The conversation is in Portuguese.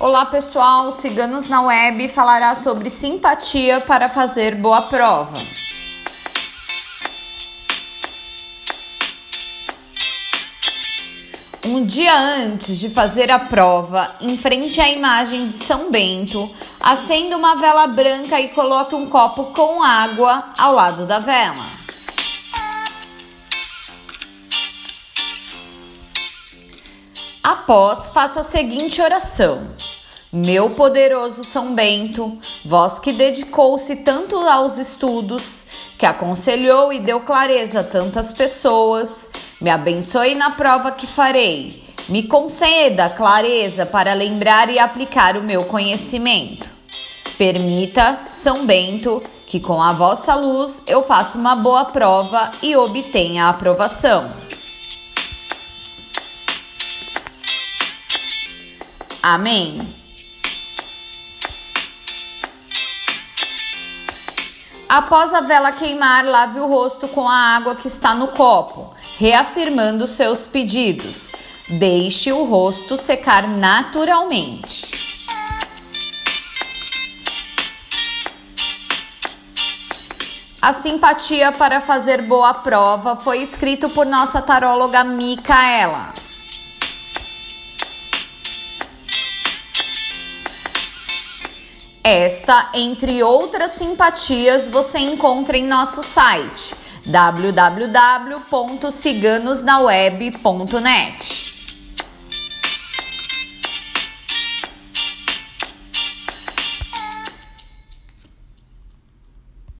Olá pessoal, Ciganos na Web falará sobre simpatia para fazer boa prova. Um dia antes de fazer a prova, em frente à imagem de São Bento, acenda uma vela branca e coloque um copo com água ao lado da vela. Após, faça a seguinte oração: Meu poderoso São Bento, vós que dedicou-se tanto aos estudos, que aconselhou e deu clareza a tantas pessoas, me abençoe na prova que farei. Me conceda clareza para lembrar e aplicar o meu conhecimento. Permita, São Bento, que com a vossa luz eu faça uma boa prova e obtenha a aprovação. Amém. Após a vela queimar, lave o rosto com a água que está no copo reafirmando seus pedidos. Deixe o rosto secar naturalmente. A simpatia para fazer boa prova foi escrito por nossa taróloga Micaela. Esta, entre outras simpatias, você encontra em nosso site www.ciganosnaweb.net.